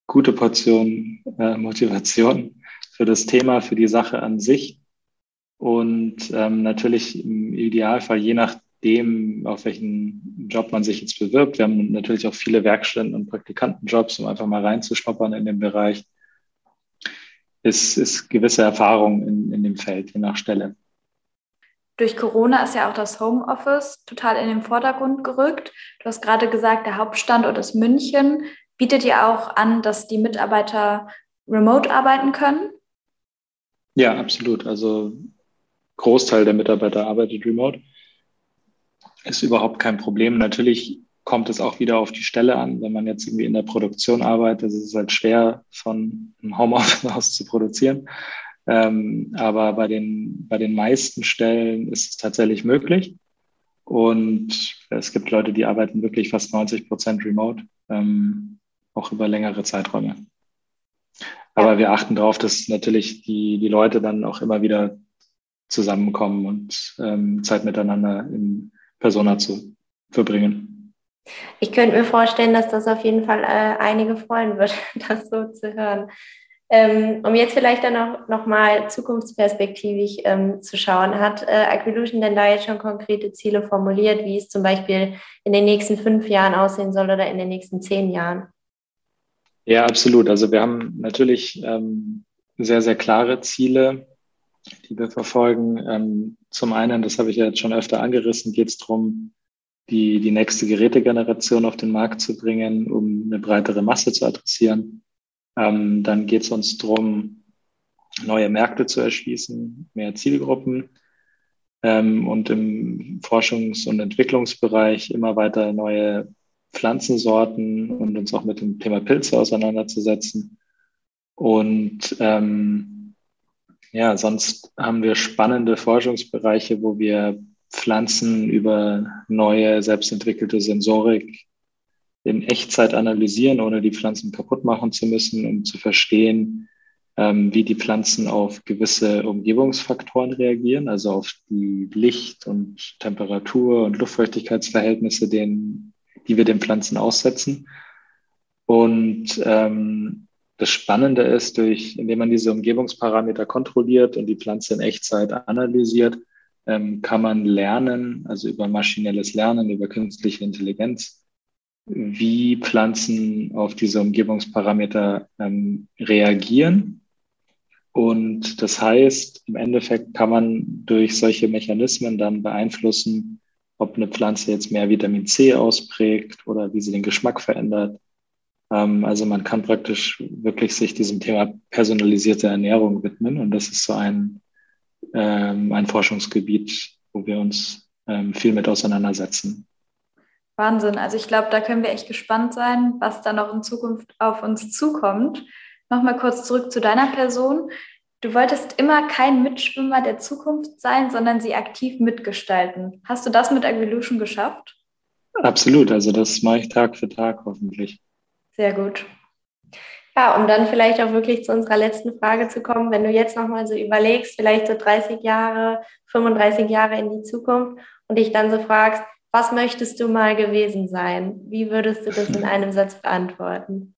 Speaker 3: gute Portion äh, Motivation für das Thema, für die Sache an sich. Und ähm, natürlich im Idealfall, je nachdem, auf welchen Job man sich jetzt bewirbt. Wir haben natürlich auch viele Werkstätten und Praktikantenjobs, um einfach mal reinzuschnuppern in den Bereich ist, ist gewisse Erfahrung in, in dem Feld, je nach Stelle.
Speaker 2: Durch Corona ist ja auch das Homeoffice total in den Vordergrund gerückt. Du hast gerade gesagt, der Hauptstandort ist München. Bietet ihr auch an, dass die Mitarbeiter remote arbeiten können?
Speaker 3: Ja, absolut. Also Großteil der Mitarbeiter arbeitet remote. Ist überhaupt kein Problem. Natürlich kommt es auch wieder auf die Stelle an. Wenn man jetzt irgendwie in der Produktion arbeitet, ist es halt schwer, von einem Homeoffice aus zu produzieren. Ähm, aber bei den, bei den meisten Stellen ist es tatsächlich möglich. Und es gibt Leute, die arbeiten wirklich fast 90 Prozent remote, ähm, auch über längere Zeiträume. Aber wir achten darauf, dass natürlich die, die Leute dann auch immer wieder zusammenkommen und ähm, Zeit miteinander in Persona zu verbringen.
Speaker 4: Ich könnte mir vorstellen, dass das auf jeden Fall äh, einige freuen wird, das so zu hören. Ähm, um jetzt vielleicht dann auch nochmal zukunftsperspektivisch ähm, zu schauen, hat äh, Aquilution denn da jetzt schon konkrete Ziele formuliert, wie es zum Beispiel in den nächsten fünf Jahren aussehen soll oder in den nächsten zehn Jahren?
Speaker 3: Ja, absolut. Also wir haben natürlich ähm, sehr, sehr klare Ziele, die wir verfolgen. Zum einen, das habe ich ja jetzt schon öfter angerissen, geht es darum, die, die nächste Gerätegeneration auf den Markt zu bringen, um eine breitere Masse zu adressieren. Ähm, dann geht es uns darum, neue Märkte zu erschließen, mehr Zielgruppen ähm, und im Forschungs- und Entwicklungsbereich immer weiter neue Pflanzensorten und uns auch mit dem Thema Pilze auseinanderzusetzen. Und ähm, ja, sonst haben wir spannende Forschungsbereiche, wo wir Pflanzen über neue, selbstentwickelte Sensorik in Echtzeit analysieren, ohne die Pflanzen kaputt machen zu müssen, um zu verstehen, ähm, wie die Pflanzen auf gewisse Umgebungsfaktoren reagieren, also auf die Licht- und Temperatur- und Luftfeuchtigkeitsverhältnisse, denen, die wir den Pflanzen aussetzen. Und ähm, das Spannende ist, durch, indem man diese Umgebungsparameter kontrolliert und die Pflanze in Echtzeit analysiert, ähm, kann man lernen, also über maschinelles Lernen, über künstliche Intelligenz, wie Pflanzen auf diese Umgebungsparameter ähm, reagieren. Und das heißt, im Endeffekt kann man durch solche Mechanismen dann beeinflussen, ob eine Pflanze jetzt mehr Vitamin C ausprägt oder wie sie den Geschmack verändert. Ähm, also man kann praktisch wirklich sich diesem Thema personalisierte Ernährung widmen. Und das ist so ein ähm, ein Forschungsgebiet, wo wir uns ähm, viel mit auseinandersetzen.
Speaker 2: Wahnsinn. Also ich glaube, da können wir echt gespannt sein, was da noch in Zukunft auf uns zukommt. Nochmal kurz zurück zu deiner Person. Du wolltest immer kein Mitschwimmer der Zukunft sein, sondern sie aktiv mitgestalten. Hast du das mit Evolution geschafft?
Speaker 3: Absolut, also das mache ich Tag für Tag hoffentlich.
Speaker 2: Sehr gut.
Speaker 4: Ja, um dann vielleicht auch wirklich zu unserer letzten Frage zu kommen, wenn du jetzt nochmal so überlegst, vielleicht so 30 Jahre, 35 Jahre in die Zukunft und dich dann so fragst, was möchtest du mal gewesen sein? Wie würdest du das in einem Satz beantworten?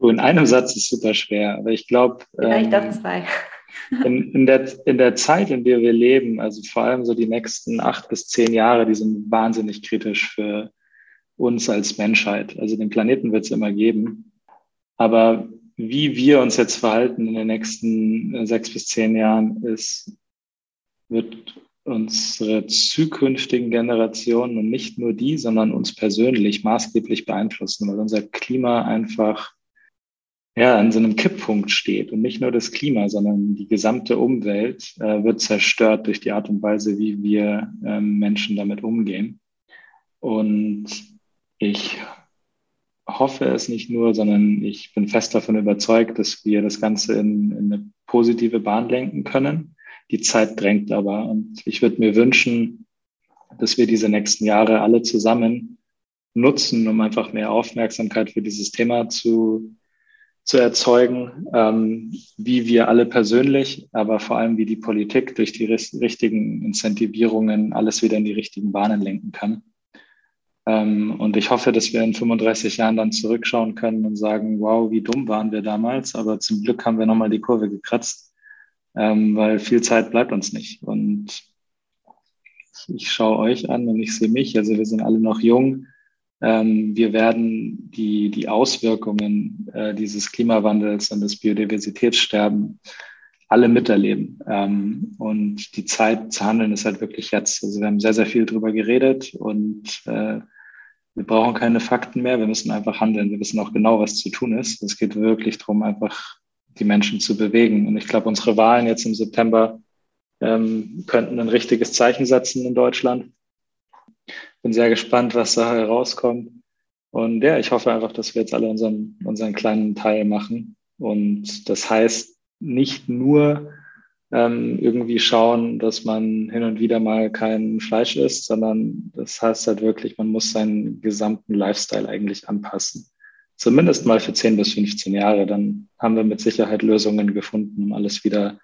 Speaker 3: In einem Satz ist super schwer, aber ich glaube.
Speaker 4: Vielleicht ähm, auch zwei.
Speaker 3: In, in, der, in der Zeit, in der wir leben, also vor allem so die nächsten acht bis zehn Jahre, die sind wahnsinnig kritisch für uns als Menschheit. Also den Planeten wird es immer geben. Aber wie wir uns jetzt verhalten in den nächsten äh, sechs bis zehn Jahren, ist, wird unsere zukünftigen Generationen und nicht nur die, sondern uns persönlich maßgeblich beeinflussen, weil unser Klima einfach ja, an so einem Kipppunkt steht. Und nicht nur das Klima, sondern die gesamte Umwelt äh, wird zerstört durch die Art und Weise, wie wir ähm, Menschen damit umgehen. Und ich hoffe es nicht nur, sondern ich bin fest davon überzeugt, dass wir das Ganze in, in eine positive Bahn lenken können. Die Zeit drängt aber und ich würde mir wünschen, dass wir diese nächsten Jahre alle zusammen nutzen, um einfach mehr Aufmerksamkeit für dieses Thema zu, zu erzeugen, ähm, wie wir alle persönlich, aber vor allem wie die Politik durch die richtigen Incentivierungen alles wieder in die richtigen Bahnen lenken kann. Ähm, und ich hoffe, dass wir in 35 Jahren dann zurückschauen können und sagen, wow, wie dumm waren wir damals, aber zum Glück haben wir nochmal die Kurve gekratzt, ähm, weil viel Zeit bleibt uns nicht. Und ich schaue euch an und ich sehe mich, also wir sind alle noch jung. Ähm, wir werden die, die Auswirkungen äh, dieses Klimawandels und des Biodiversitätssterben alle miterleben. Ähm, und die Zeit zu handeln ist halt wirklich jetzt. Also wir haben sehr, sehr viel drüber geredet und äh, wir brauchen keine Fakten mehr, wir müssen einfach handeln. Wir wissen auch genau, was zu tun ist. Es geht wirklich darum, einfach die Menschen zu bewegen. Und ich glaube, unsere Wahlen jetzt im September ähm, könnten ein richtiges Zeichen setzen in Deutschland. Bin sehr gespannt, was da herauskommt. Und ja, ich hoffe einfach, dass wir jetzt alle unseren, unseren kleinen Teil machen. Und das heißt nicht nur ähm, irgendwie schauen, dass man hin und wieder mal kein Fleisch isst, sondern das heißt halt wirklich, man muss seinen gesamten Lifestyle eigentlich anpassen. Zumindest mal für 10 bis 15 Jahre. Dann haben wir mit Sicherheit Lösungen gefunden, um alles wieder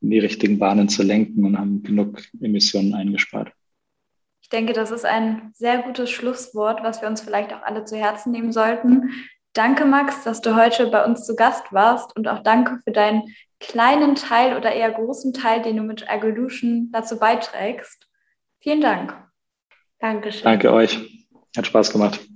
Speaker 3: in die richtigen Bahnen zu lenken und haben genug Emissionen eingespart.
Speaker 2: Ich denke, das ist ein sehr gutes Schlusswort, was wir uns vielleicht auch alle zu Herzen nehmen sollten. Danke, Max, dass du heute bei uns zu Gast warst und auch danke für deinen kleinen Teil oder eher großen Teil, den du mit Agolution dazu beiträgst. Vielen Dank.
Speaker 4: Dankeschön.
Speaker 3: Danke euch. Hat Spaß gemacht.